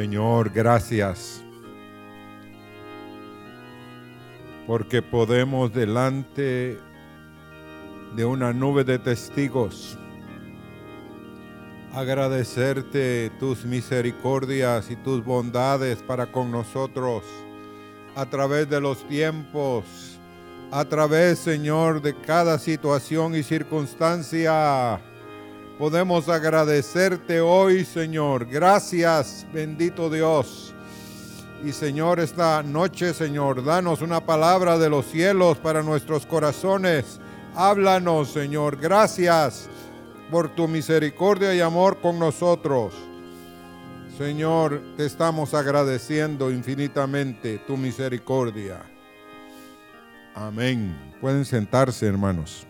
Señor, gracias. Porque podemos delante de una nube de testigos agradecerte tus misericordias y tus bondades para con nosotros a través de los tiempos, a través, Señor, de cada situación y circunstancia. Podemos agradecerte hoy, Señor. Gracias, bendito Dios. Y Señor, esta noche, Señor, danos una palabra de los cielos para nuestros corazones. Háblanos, Señor. Gracias por tu misericordia y amor con nosotros. Señor, te estamos agradeciendo infinitamente tu misericordia. Amén. Pueden sentarse, hermanos.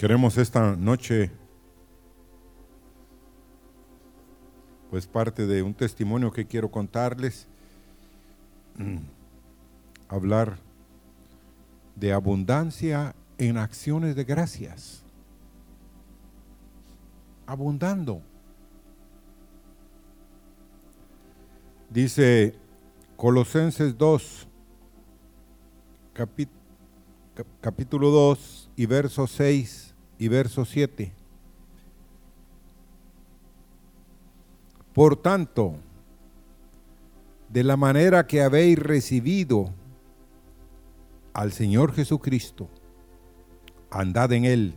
Queremos esta noche, pues parte de un testimonio que quiero contarles, hablar de abundancia en acciones de gracias. Abundando. Dice Colosenses 2, capi- cap- capítulo 2 y verso 6 y verso 7. Por tanto, de la manera que habéis recibido al Señor Jesucristo, andad en Él,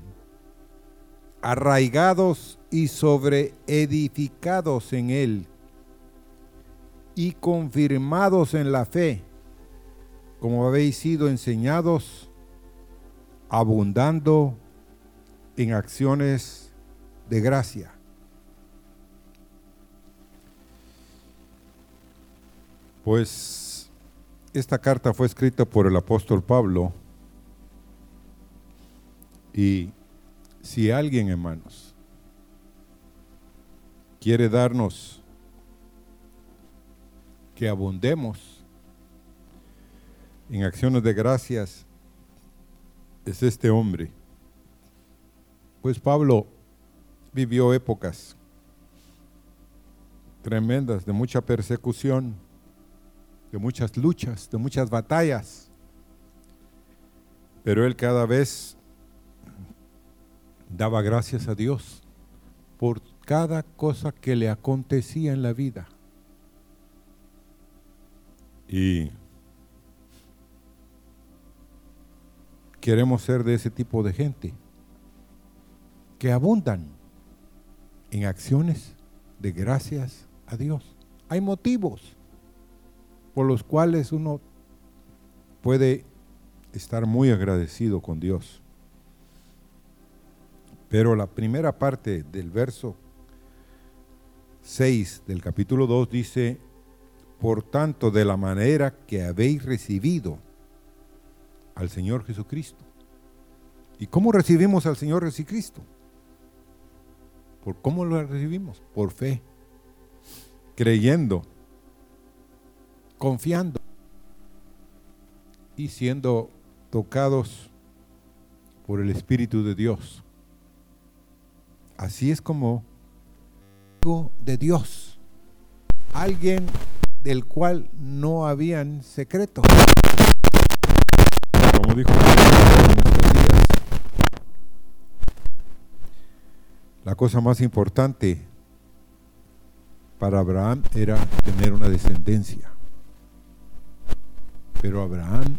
arraigados y sobreedificados en Él, y confirmados en la fe, como habéis sido enseñados, abundando en acciones de gracia. Pues esta carta fue escrita por el apóstol Pablo y si alguien, hermanos, quiere darnos que abundemos en acciones de gracias, es este hombre. Pues Pablo vivió épocas tremendas de mucha persecución, de muchas luchas, de muchas batallas. Pero él cada vez daba gracias a Dios por cada cosa que le acontecía en la vida. Y queremos ser de ese tipo de gente que abundan en acciones de gracias a Dios. Hay motivos por los cuales uno puede estar muy agradecido con Dios. Pero la primera parte del verso 6 del capítulo 2 dice, por tanto, de la manera que habéis recibido al Señor Jesucristo. ¿Y cómo recibimos al Señor Jesucristo? ¿Por cómo lo recibimos? Por fe, creyendo, confiando y siendo tocados por el Espíritu de Dios. Así es como de Dios, alguien del cual no habían secretos. Como dijo la cosa más importante para Abraham era tener una descendencia. Pero Abraham,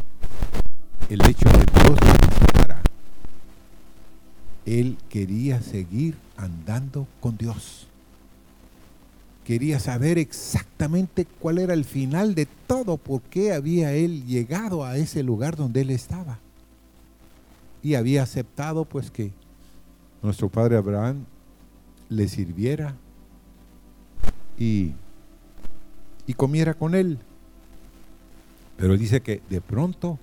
el hecho de Dios le él quería seguir andando con Dios. Quería saber exactamente cuál era el final de todo, por qué había él llegado a ese lugar donde él estaba. Y había aceptado pues que nuestro padre Abraham le sirviera y, y comiera con él. Pero dice que de pronto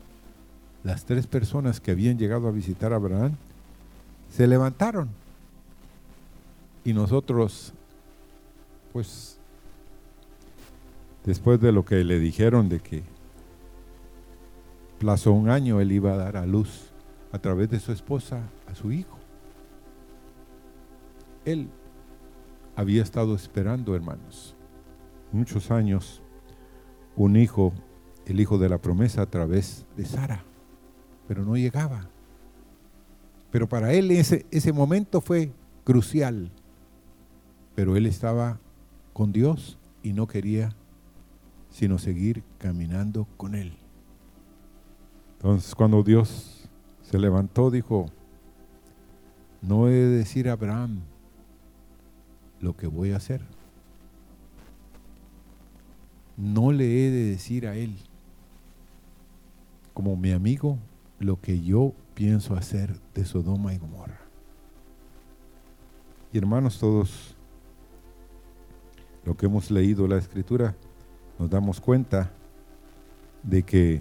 las tres personas que habían llegado a visitar a Abraham se levantaron. Y nosotros, pues, después de lo que le dijeron de que plazo un año él iba a dar a luz a través de su esposa a su hijo. Él había estado esperando, hermanos, muchos años, un hijo, el hijo de la promesa a través de Sara, pero no llegaba. Pero para él ese, ese momento fue crucial. Pero él estaba con Dios y no quería sino seguir caminando con él. Entonces cuando Dios se levantó dijo, no he de decir a Abraham lo que voy a hacer. No le he de decir a él, como mi amigo, lo que yo pienso hacer de Sodoma y Gomorra. Y hermanos todos, lo que hemos leído la escritura, nos damos cuenta de que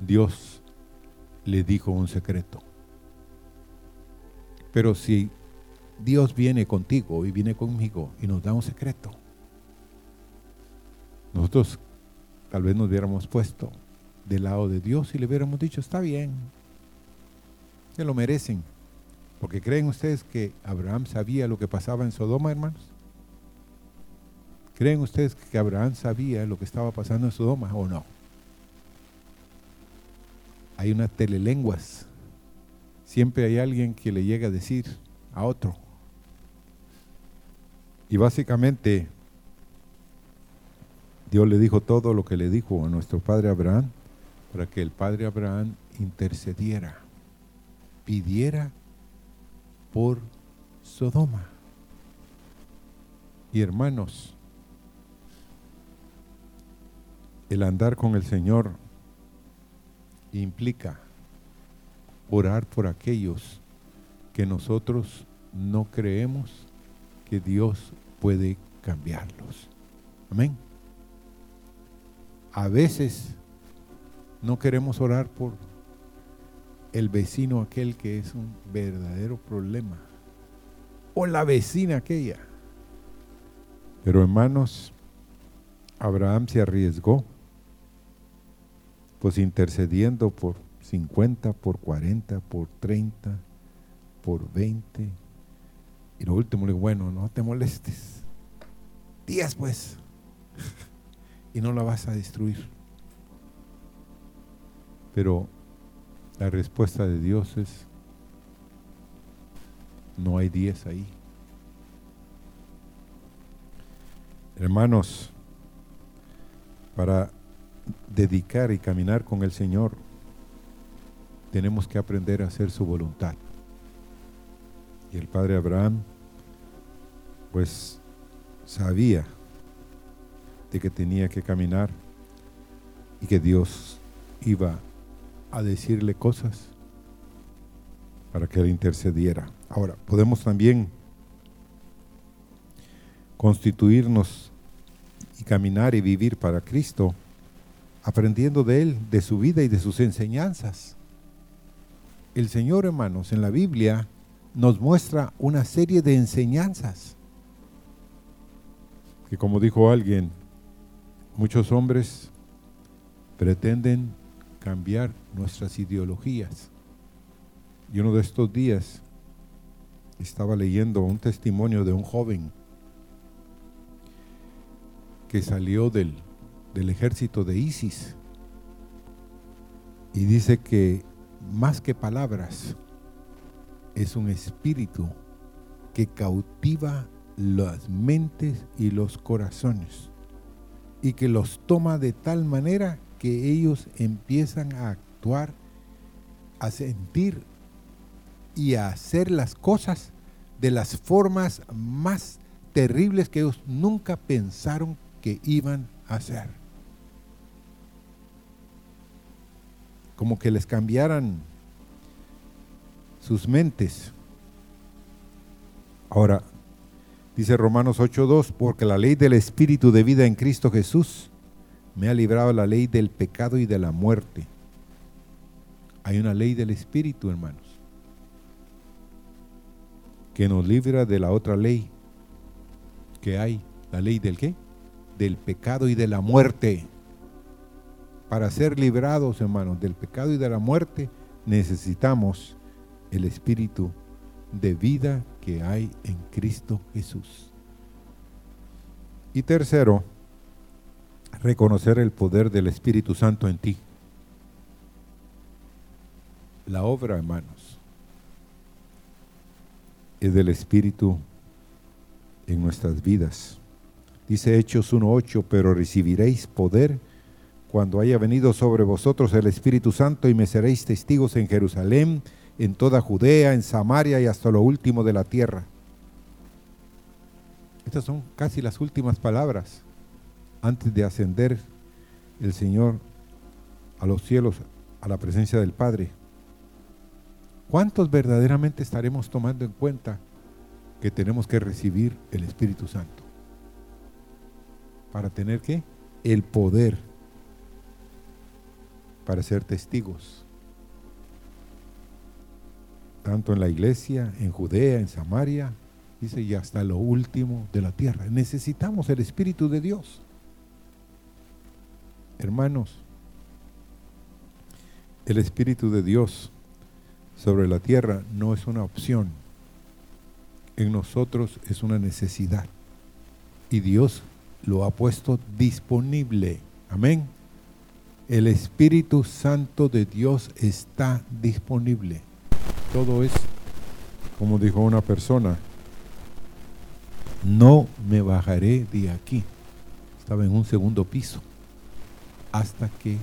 Dios le dijo un secreto. Pero si Dios viene contigo y viene conmigo y nos da un secreto, nosotros tal vez nos hubiéramos puesto del lado de Dios y le hubiéramos dicho, está bien, se lo merecen. Porque creen ustedes que Abraham sabía lo que pasaba en Sodoma, hermanos. ¿Creen ustedes que Abraham sabía lo que estaba pasando en Sodoma o no? Hay unas telelenguas. Siempre hay alguien que le llega a decir a otro. Y básicamente Dios le dijo todo lo que le dijo a nuestro padre Abraham para que el padre Abraham intercediera, pidiera por Sodoma. Y hermanos, el andar con el Señor implica orar por aquellos que nosotros no creemos que Dios puede cambiarlos. Amén. A veces no queremos orar por el vecino aquel que es un verdadero problema. O la vecina aquella. Pero hermanos, Abraham se arriesgó, pues intercediendo por 50, por 40, por 30, por 20. Y lo último le digo, bueno, no te molestes. Días pues. y no la vas a destruir. Pero la respuesta de Dios es, no hay diez ahí. Hermanos, para dedicar y caminar con el Señor, tenemos que aprender a hacer su voluntad. Y el padre Abraham, pues, sabía de que tenía que caminar y que Dios iba a decirle cosas para que él intercediera. Ahora, podemos también constituirnos y caminar y vivir para Cristo, aprendiendo de Él, de su vida y de sus enseñanzas. El Señor, hermanos, en la Biblia nos muestra una serie de enseñanzas que, como dijo alguien, muchos hombres pretenden cambiar nuestras ideologías. Y uno de estos días estaba leyendo un testimonio de un joven que salió del, del ejército de ISIS y dice que más que palabras es un espíritu que cautiva las mentes y los corazones y que los toma de tal manera que ellos empiezan a actuar, a sentir y a hacer las cosas de las formas más terribles que ellos nunca pensaron que iban a hacer. Como que les cambiaran sus mentes. Ahora, dice Romanos 8.2, porque la ley del Espíritu de vida en Cristo Jesús me ha librado la ley del pecado y de la muerte. Hay una ley del Espíritu, hermanos, que nos libra de la otra ley que hay. ¿La ley del qué? Del pecado y de la muerte. Para ser librados, hermanos, del pecado y de la muerte, necesitamos el Espíritu de vida que hay en Cristo Jesús. Y tercero, reconocer el poder del Espíritu Santo en ti. La obra, hermanos, es del Espíritu en nuestras vidas. Dice Hechos 1.8, pero recibiréis poder cuando haya venido sobre vosotros el Espíritu Santo y me seréis testigos en Jerusalén, en toda Judea, en Samaria y hasta lo último de la tierra. Estas son casi las últimas palabras antes de ascender el Señor a los cielos, a la presencia del Padre. ¿Cuántos verdaderamente estaremos tomando en cuenta que tenemos que recibir el Espíritu Santo? Para tener que el poder para ser testigos tanto en la iglesia, en Judea, en Samaria, dice, y hasta lo último de la tierra. Necesitamos el Espíritu de Dios. Hermanos, el Espíritu de Dios sobre la tierra no es una opción. En nosotros es una necesidad. Y Dios lo ha puesto disponible. Amén. El Espíritu Santo de Dios está disponible. Todo es, como dijo una persona, no me bajaré de aquí. Estaba en un segundo piso hasta que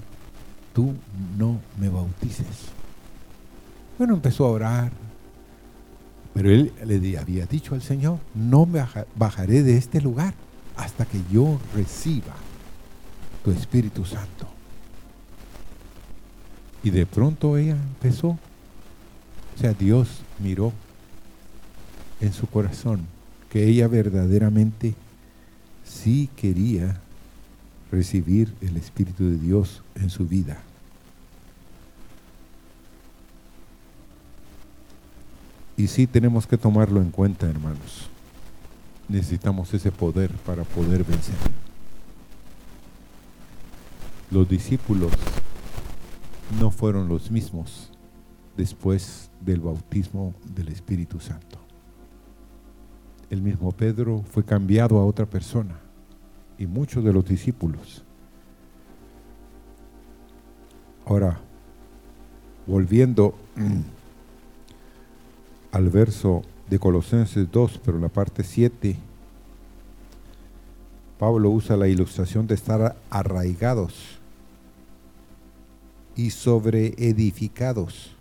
tú no me bautices. Bueno, empezó a orar, pero él le había dicho al Señor, no me bajaré de este lugar hasta que yo reciba tu Espíritu Santo. Y de pronto ella empezó o sea, Dios miró en su corazón que ella verdaderamente sí quería recibir el Espíritu de Dios en su vida. Y sí tenemos que tomarlo en cuenta, hermanos. Necesitamos ese poder para poder vencer. Los discípulos no fueron los mismos después del bautismo del Espíritu Santo. El mismo Pedro fue cambiado a otra persona y muchos de los discípulos. Ahora, volviendo al verso de Colosenses 2, pero la parte 7, Pablo usa la ilustración de estar arraigados y sobreedificados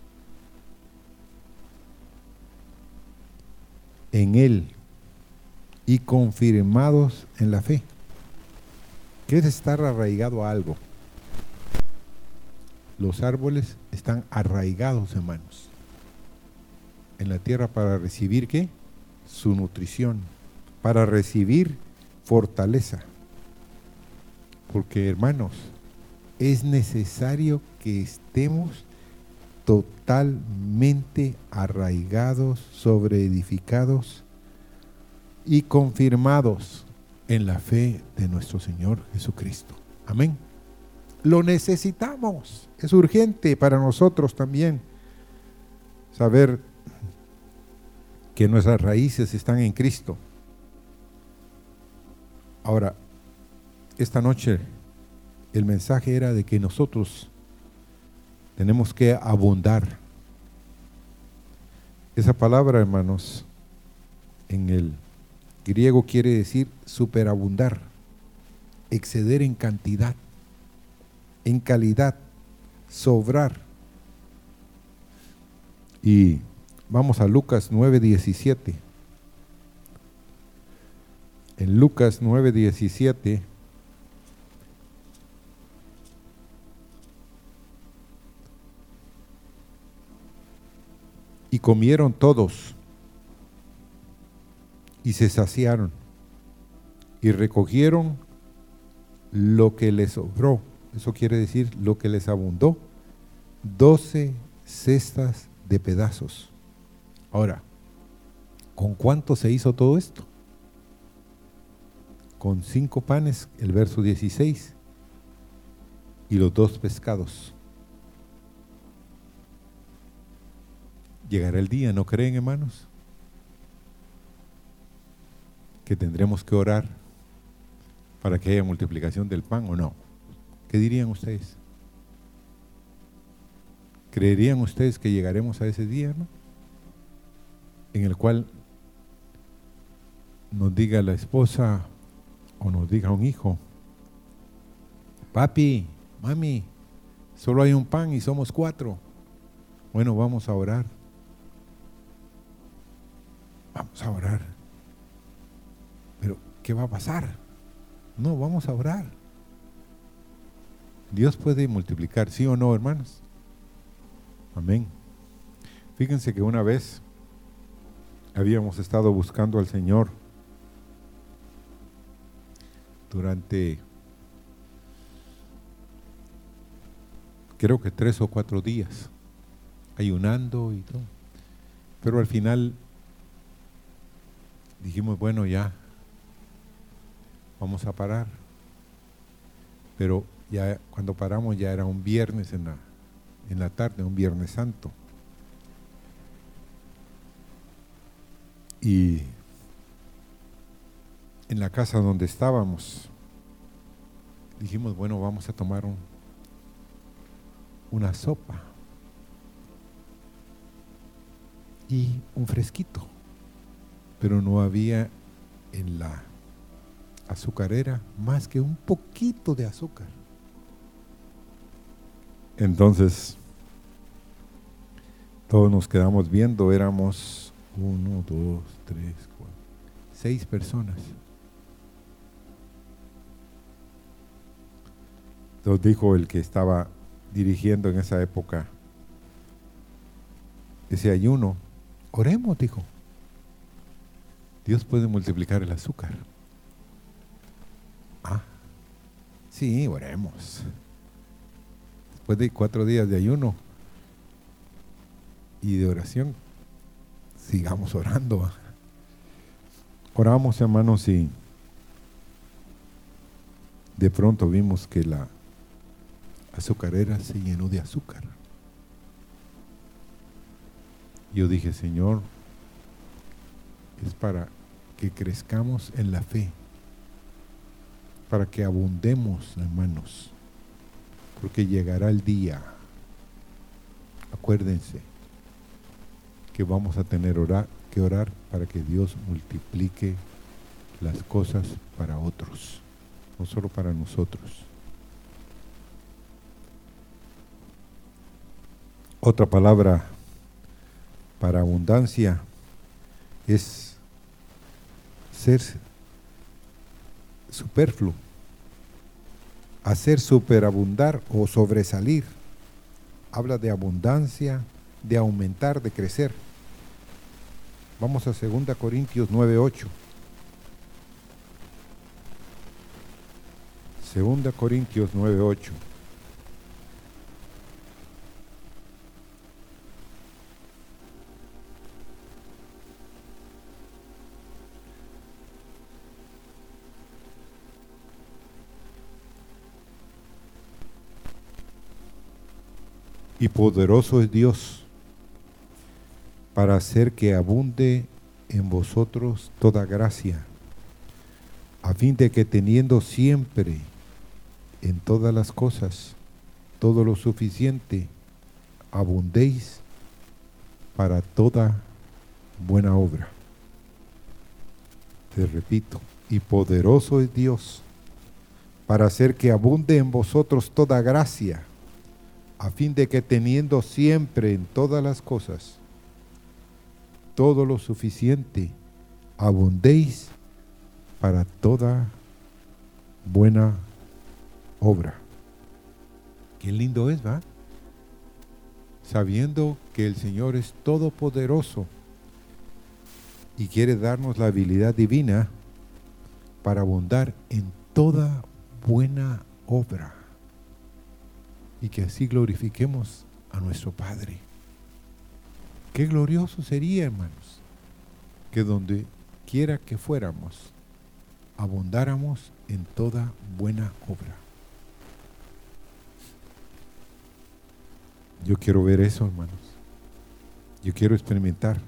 en Él y confirmados en la fe. ¿Qué es estar arraigado a algo? Los árboles están arraigados, hermanos, en la tierra para recibir qué? Su nutrición, para recibir fortaleza. Porque, hermanos, es necesario que estemos totalmente arraigados, sobreedificados y confirmados en la fe de nuestro Señor Jesucristo. Amén. Lo necesitamos. Es urgente para nosotros también saber que nuestras raíces están en Cristo. Ahora, esta noche el mensaje era de que nosotros tenemos que abundar. Esa palabra, hermanos, en el griego quiere decir superabundar, exceder en cantidad, en calidad, sobrar. Y vamos a Lucas 9:17. En Lucas 9:17 y comieron todos y se saciaron y recogieron lo que les sobró, eso quiere decir lo que les abundó, doce cestas de pedazos. Ahora, ¿con cuánto se hizo todo esto? Con cinco panes, el verso 16, y los dos pescados. Llegará el día, ¿no creen hermanos? Que tendremos que orar para que haya multiplicación del pan o no. ¿Qué dirían ustedes? ¿Creerían ustedes que llegaremos a ese día? En el cual nos diga la esposa o nos diga un hijo, papi, mami, solo hay un pan y somos cuatro. Bueno, vamos a orar. Vamos a orar. Pero, ¿qué va a pasar? No, vamos a orar. Dios puede multiplicar, ¿sí o no, hermanos? Amén. Fíjense que una vez habíamos estado buscando al Señor durante creo que tres o cuatro días, ayunando y todo. Pero al final dijimos, bueno, ya, vamos a parar. Pero ya cuando paramos ya era un viernes en la, en la tarde, un viernes santo. Y en la casa donde estábamos, dijimos, bueno, vamos a tomar una sopa y un fresquito pero no había en la azucarera más que un poquito de azúcar. Entonces, todos nos quedamos viendo, éramos uno, dos, tres, cuatro, seis personas. Entonces dijo el que estaba dirigiendo en esa época ese ayuno, oremos, dijo. Dios puede multiplicar el azúcar. Ah, sí, oremos. Después de cuatro días de ayuno y de oración, sigamos orando. Oramos, hermanos, y de pronto vimos que la azucarera se llenó de azúcar. Yo dije, Señor, es para que crezcamos en la fe, para que abundemos, hermanos, porque llegará el día, acuérdense, que vamos a tener que orar para que Dios multiplique las cosas para otros, no solo para nosotros. Otra palabra para abundancia es ser superfluo, hacer superabundar o sobresalir. Habla de abundancia, de aumentar, de crecer. Vamos a 2 Corintios 9:8. 2 Corintios 9:8. Y poderoso es Dios para hacer que abunde en vosotros toda gracia, a fin de que teniendo siempre en todas las cosas todo lo suficiente, abundéis para toda buena obra. Te repito, y poderoso es Dios para hacer que abunde en vosotros toda gracia, a fin de que teniendo siempre en todas las cosas todo lo suficiente, abundéis para toda buena obra. Qué lindo es, ¿va? Sabiendo que el Señor es todopoderoso y quiere darnos la habilidad divina para abundar en toda buena obra y que así glorifiquemos a nuestro Padre. Qué glorioso sería, hermanos, que donde quiera que fuéramos, abundáramos en toda buena obra. Yo quiero ver eso, hermanos. Yo quiero experimentar,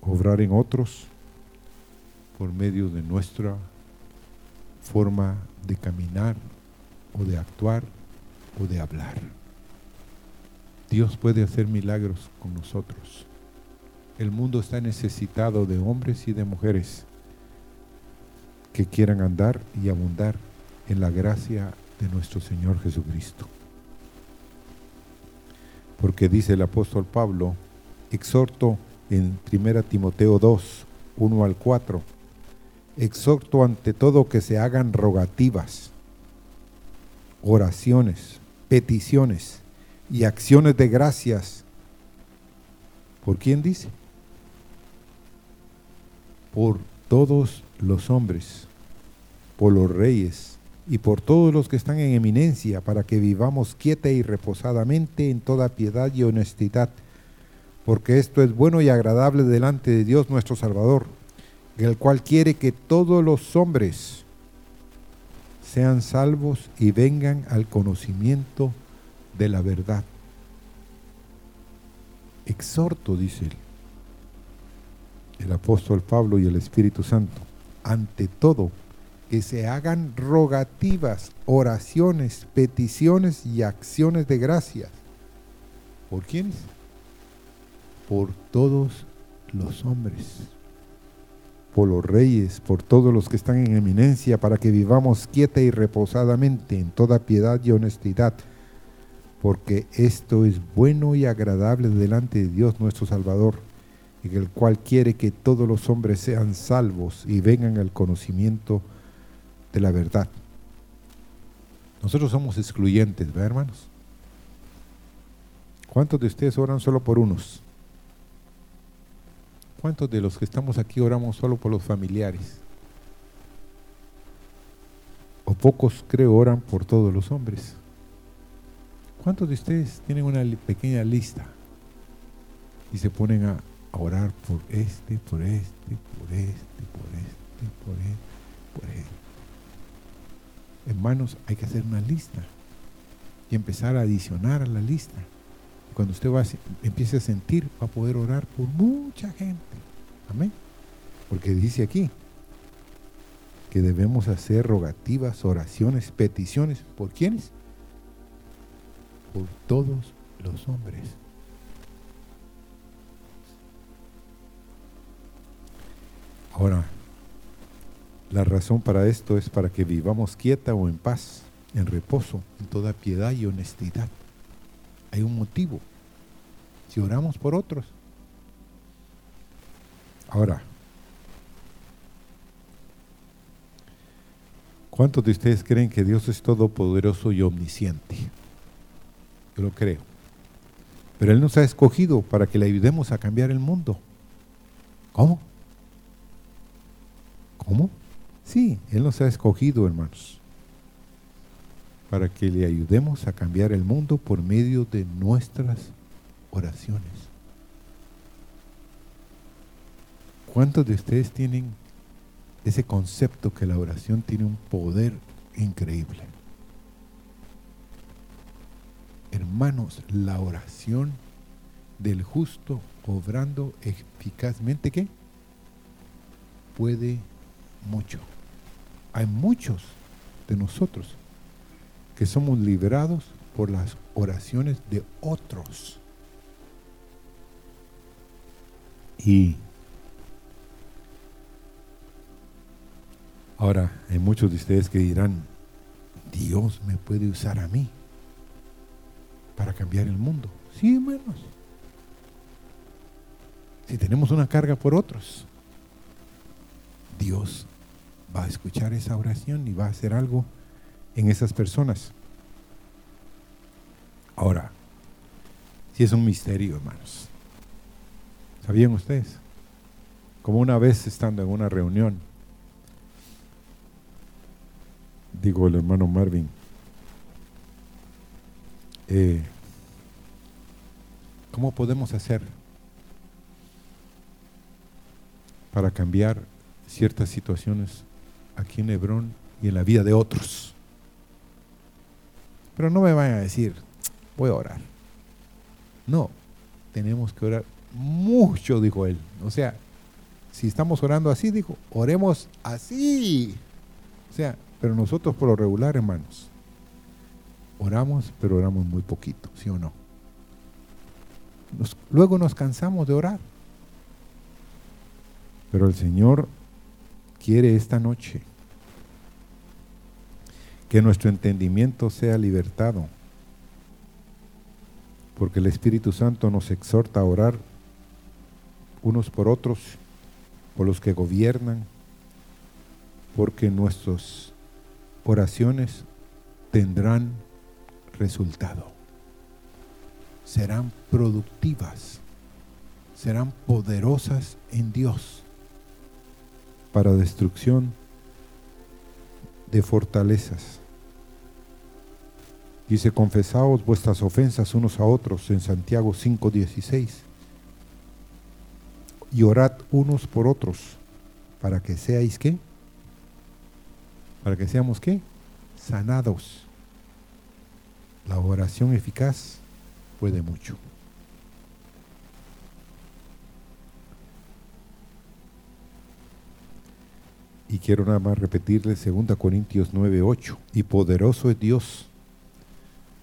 obrar en otros por medio de nuestra forma de caminar o de actuar o de hablar. Dios puede hacer milagros con nosotros. El mundo está necesitado de hombres y de mujeres que quieran andar y abundar en la gracia de nuestro Señor Jesucristo. Porque dice el apóstol Pablo, exhorto en 1 Timoteo 2, 1 al 4, exhorto ante todo que se hagan rogativas, oraciones, peticiones y acciones de gracias. ¿Por quién dice? Por todos los hombres, por los reyes y por todos los que están en eminencia, para que vivamos quieta y reposadamente en toda piedad y honestidad, porque esto es bueno y agradable delante de Dios nuestro Salvador el cual quiere que todos los hombres sean salvos y vengan al conocimiento de la verdad. Exhorto, dice el apóstol Pablo y el Espíritu Santo, ante todo, que se hagan rogativas, oraciones, peticiones y acciones de gracias. ¿Por quiénes? Por todos los hombres por los reyes, por todos los que están en eminencia, para que vivamos quieta y reposadamente en toda piedad y honestidad, porque esto es bueno y agradable delante de Dios nuestro Salvador, en el cual quiere que todos los hombres sean salvos y vengan al conocimiento de la verdad. Nosotros somos excluyentes, ¿verdad, hermanos? ¿Cuántos de ustedes oran solo por unos? ¿Cuántos de los que estamos aquí oramos solo por los familiares? O pocos creo oran por todos los hombres. ¿Cuántos de ustedes tienen una pequeña lista y se ponen a, orar por este, por este, por este, por este, por este, por este? Hermanos, hay que hacer una lista y empezar a adicionar a la lista cuando usted empiece a sentir, va a poder orar por mucha gente. Amén. Porque dice aquí que debemos hacer rogativas, oraciones, peticiones. ¿Por quiénes? Por todos los hombres. Ahora, la razón para esto es para que vivamos quieta o en paz, en reposo, en toda piedad y honestidad hay un motivo. Si oramos por otros. Ahora, ¿cuántos de ustedes creen que Dios es todopoderoso y omnisciente? Yo lo creo. Pero Él nos ha escogido para que le ayudemos a cambiar el mundo. ¿Cómo? ¿Cómo? Sí, Él nos ha escogido, hermanos para que le ayudemos a cambiar el mundo por medio de nuestras oraciones. ¿Cuántos de ustedes tienen ese concepto que la oración tiene un poder increíble? Hermanos, la oración del justo obrando eficazmente, ¿qué? Puede mucho. Hay muchos de nosotros que somos liberados por las oraciones de otros. Y Ahora, hay muchos de ustedes que dirán, Dios me puede usar a mí para cambiar el mundo. Sí, hermanos. Si tenemos una carga por otros, Dios va a escuchar esa oración y va a hacer algo en esas personas. Ahora, si es un misterio, hermanos. ¿Sabían ustedes? Como una vez estando en una reunión, digo el hermano Marvin, eh, ¿cómo podemos hacer para cambiar ciertas situaciones aquí en Hebrón y en la vida de otros? Pero no me vayan a decir, voy a orar. No, tenemos que orar mucho, dijo él. O sea, si estamos orando así, dijo, oremos así. O sea, pero nosotros por lo regular, hermanos, oramos, pero oramos muy poquito, ¿sí o no? luego nos cansamos de orar. Pero el Señor quiere esta noche que nuestro entendimiento sea libertado, porque el Espíritu Santo nos exhorta a orar unos por otros, por los que gobiernan, porque nuestras oraciones tendrán resultado, serán productivas, serán poderosas en Dios para destrucción de fortalezas. Dice, confesaos vuestras ofensas unos a otros en Santiago 5:16 y orad unos por otros para que seáis qué? Para que seamos qué? Sanados. La oración eficaz puede mucho. Y quiero nada más repetirle 2 Corintios 9:8. Y poderoso es Dios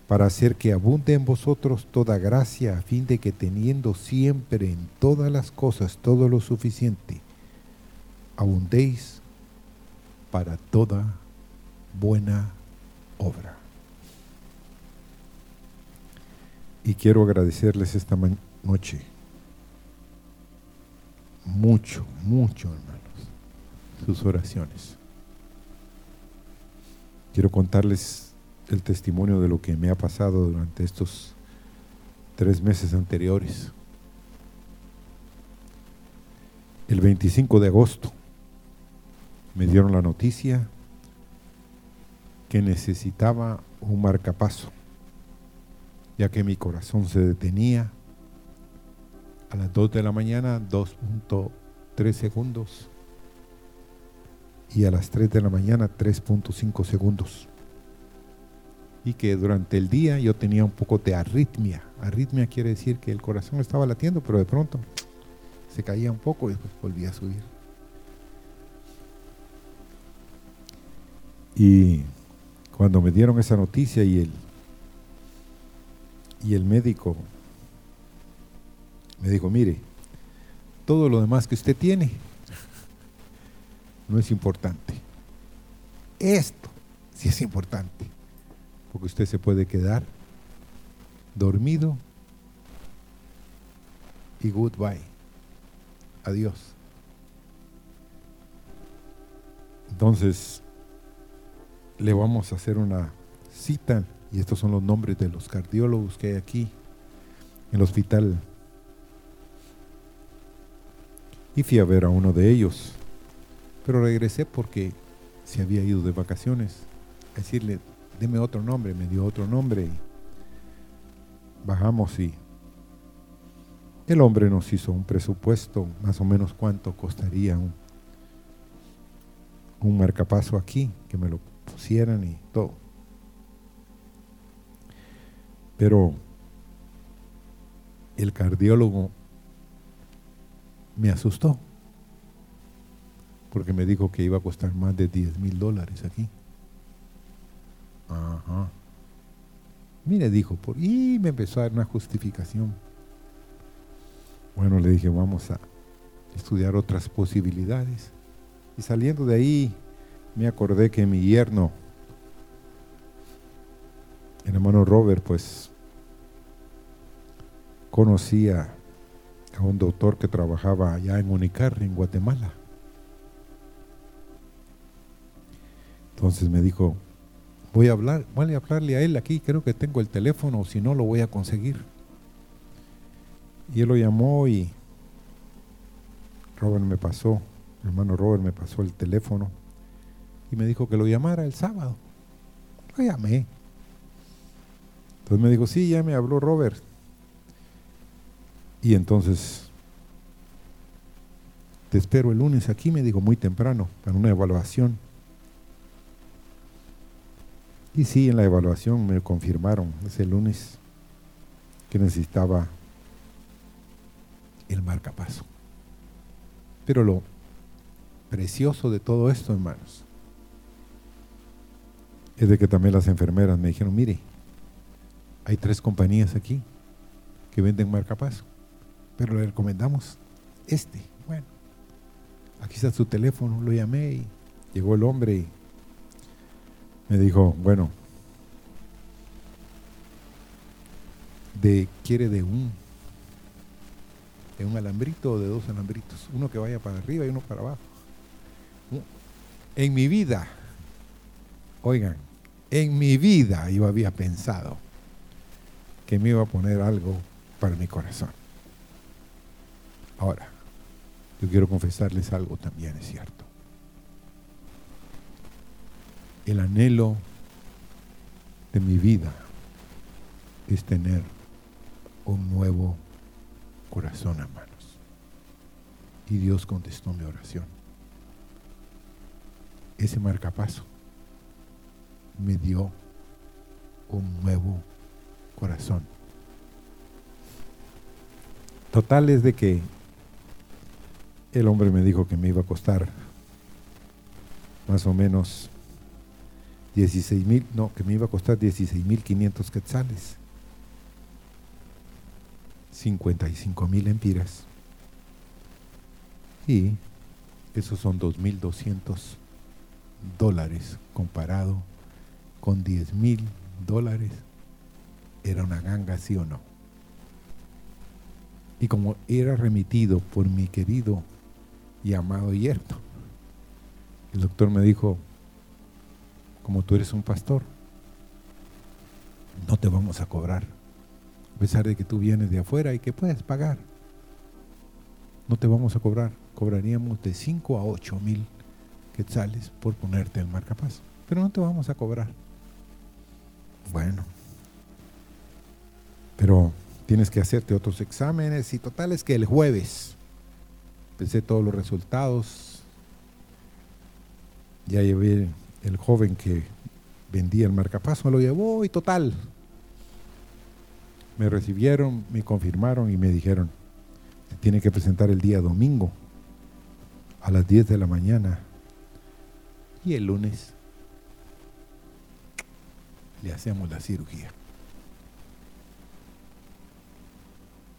para hacer que abunde en vosotros toda gracia, a fin de que teniendo siempre en todas las cosas todo lo suficiente, abundéis para toda buena obra. Y quiero agradecerles esta noche mucho, mucho, hermanos, sus oraciones. Quiero contarles el testimonio de lo que me ha pasado durante estos tres meses anteriores. El 25 de agosto me dieron la noticia que necesitaba un marcapaso, ya que mi corazón se detenía a las 2 de la mañana, 2.3 segundos, y a las 3 de la mañana, 3.5 segundos y que durante el día yo tenía un poco de arritmia. Arritmia quiere decir que el corazón estaba latiendo, pero de pronto se caía un poco y después volvía a subir. Y cuando me dieron esa noticia y el, y el médico me dijo, mire, todo lo demás que usted tiene no es importante. Esto sí es importante porque usted se puede quedar dormido y goodbye. Adiós. Entonces, le vamos a hacer una cita, y estos son los nombres de los cardiólogos que hay aquí en el hospital. Y fui a ver a uno de ellos, pero regresé porque se había ido de vacaciones. A decirle, deme otro nombre, me dio otro nombre. Bajamos y el hombre nos hizo un presupuesto, más o menos cuánto costaría un, un marcapaso aquí, que me lo pusieran y todo. Pero el cardiólogo me asustó, porque me dijo que iba a costar más de 10 mil dólares aquí. Ajá. Mire, dijo, por, y me empezó a dar una justificación. Bueno, le dije, vamos a estudiar otras posibilidades. Y saliendo de ahí, me acordé que mi yerno, el hermano Robert, pues conocía a un doctor que trabajaba allá en Unicar, en Guatemala. Entonces me dijo, voy a hablar, voy a hablarle a él aquí, creo que tengo el teléfono, si no lo voy a conseguir. Y él lo llamó y Robert me pasó, mi hermano Robert me pasó el teléfono y me dijo que lo llamara el sábado. Lo llamé. Entonces me dijo, sí, ya me habló Robert. Y entonces, te espero el lunes aquí, me dijo muy temprano, para una evaluación. Y sí, en la evaluación me confirmaron ese lunes que necesitaba el marcapaso. Pero lo precioso de todo esto, hermanos, es de que también las enfermeras me dijeron, mire, hay tres compañías aquí que venden marcapaso, pero le recomendamos este. Bueno, aquí está su teléfono, lo llamé y llegó el hombre y me dijo, bueno, de, quiere de un, de un alambrito o de dos alambritos, uno que vaya para arriba y uno para abajo. En mi vida, oigan, en mi vida yo había pensado que me iba a poner algo para mi corazón. Ahora, yo quiero confesarles algo también, es cierto. El anhelo de mi vida es tener un nuevo corazón, hermanos. Y Dios contestó mi oración. Ese marcapaso me dio un nuevo corazón. Total es de que el hombre me dijo que me iba a costar más o menos 16 mil, no, que me iba a costar 16 mil 500 quetzales. 55 mil empiras. Y esos son 2.200 dólares comparado con 10 mil dólares. Era una ganga, sí o no. Y como era remitido por mi querido y amado yerno, el doctor me dijo, como tú eres un pastor, no te vamos a cobrar. A pesar de que tú vienes de afuera y que puedes pagar, no te vamos a cobrar. Cobraríamos de 5 a 8 mil quetzales por ponerte el marcapaso. Pero no te vamos a cobrar. Bueno, pero tienes que hacerte otros exámenes y total es que el jueves pensé todos los resultados. Ya llevé el joven que vendía el marcapaso me lo llevó y total. Me recibieron, me confirmaron y me dijeron, se tiene que presentar el día domingo a las 10 de la mañana y el lunes le hacemos la cirugía.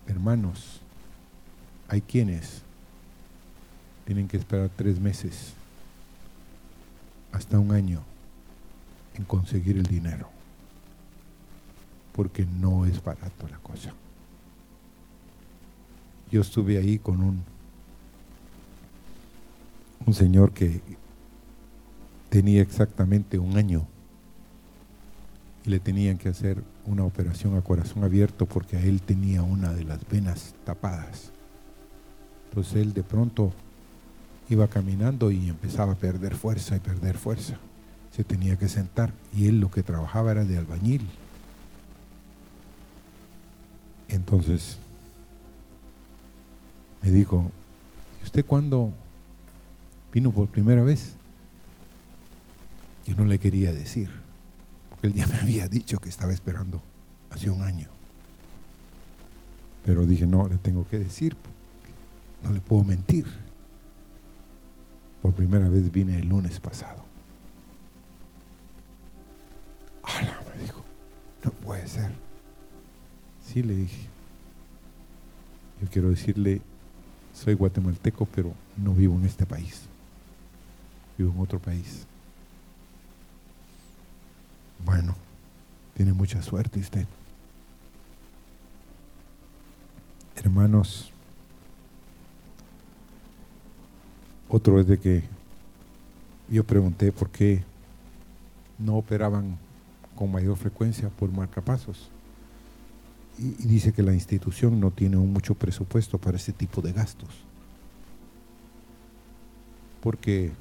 Hermanos, hay quienes tienen que esperar tres meses hasta un año en conseguir el dinero, porque no es barato la cosa. Yo estuve ahí con un, un señor que tenía exactamente un año y le tenían que hacer una operación a corazón abierto porque a él tenía una de las venas tapadas. Entonces él de pronto iba caminando y empezaba a perder fuerza y perder fuerza. Se tenía que sentar y él lo que trabajaba era de albañil. Entonces me dijo, ¿y usted cuándo vino por primera vez? Yo no le quería decir, porque él ya me había dicho que estaba esperando hace un año. Pero dije, no, le tengo que decir, no le puedo mentir. Por primera vez vine el lunes pasado. ¡Hala! Me dijo, no puede ser. Sí, le dije. Yo quiero decirle, soy guatemalteco, pero no vivo en este país. Vivo en otro país. Bueno, tiene mucha suerte usted. Hermanos, otro es de que yo pregunté por qué no operaban con mayor frecuencia por marcapasos. Y, dice que la institución no tiene mucho presupuesto para ese tipo de gastos. Porque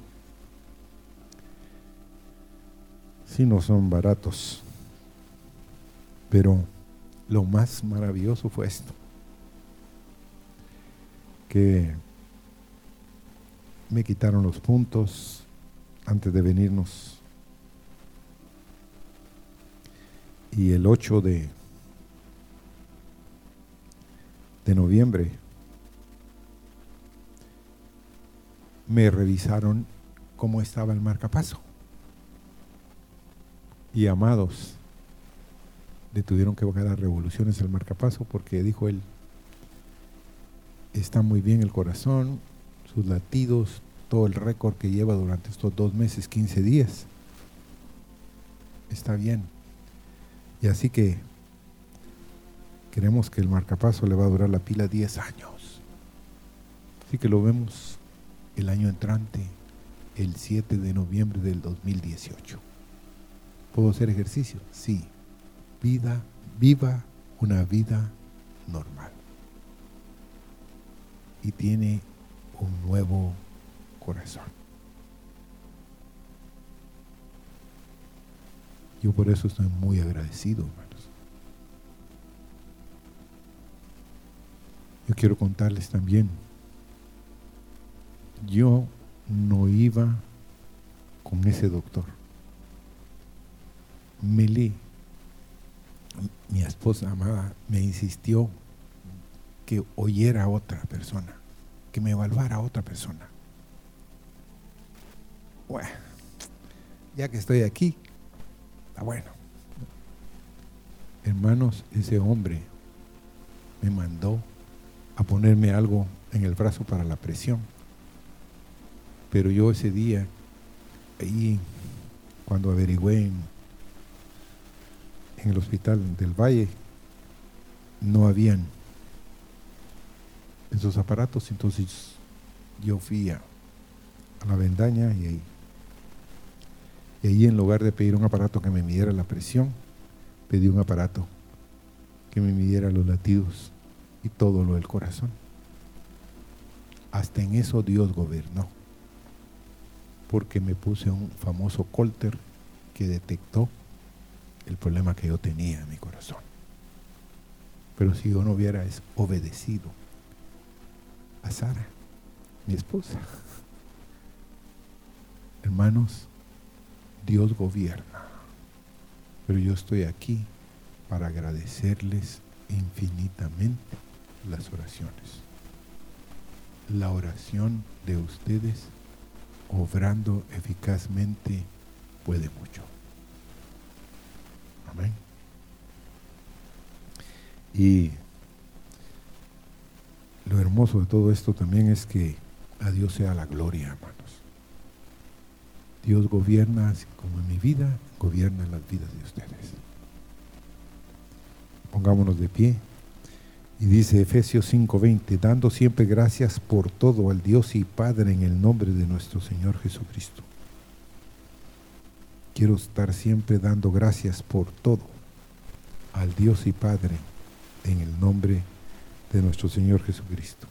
si no son baratos. Pero lo más maravilloso fue esto. Que me quitaron los puntos antes de venirnos. Y el 8 de, de noviembre me revisaron cómo estaba el marcapaso. Y amados, le tuvieron que bajar las revoluciones al marcapaso porque dijo él, está muy bien el corazón, sus latidos, todo el récord que lleva durante estos dos meses, 15 días. Está bien. Y así que queremos que el marcapaso le va a durar la pila 10 años. Así que lo vemos el año entrante, el 7 de noviembre del 2018. ¿Puedo hacer ejercicio? Sí. Vida, viva una vida normal. Y tiene un nuevo corazón. Yo por eso estoy muy agradecido, hermanos. Yo quiero contarles también, yo no iba con ese doctor. Meli, mi esposa amada, me insistió que oyera a otra persona, que me evaluara otra persona. Bueno, ya que estoy aquí, está bueno. Hermanos, ese hombre me mandó a ponerme algo en el brazo para la presión. Pero yo ese día, ahí, cuando averigüé en, en el hospital del Valle, no habían esos aparatos, entonces yo fui a, la vendaña y ahí, y ahí en lugar de pedir un aparato que me midiera la presión, pedí un aparato que me midiera los latidos y todo lo del corazón. Hasta en eso Dios gobernó, porque me puse un famoso colter que detectó el problema que yo tenía en mi corazón. Pero si yo no hubiera obedecido a Sara, mi esposa, hermanos, Dios gobierna. Pero yo estoy aquí para agradecerles infinitamente las oraciones. La oración de ustedes, obrando eficazmente, puede mucho. Amén. Y lo hermoso de todo esto también es que a Dios sea la gloria, hermanos. Dios gobierna, así como en mi vida, gobierna en las vidas de ustedes. Pongámonos de pie. Y dice Efesios 5:20, dando siempre gracias por todo al Dios y Padre en el nombre de nuestro Señor Jesucristo. Quiero estar siempre dando gracias por todo al Dios y Padre en el nombre de nuestro Señor Jesucristo.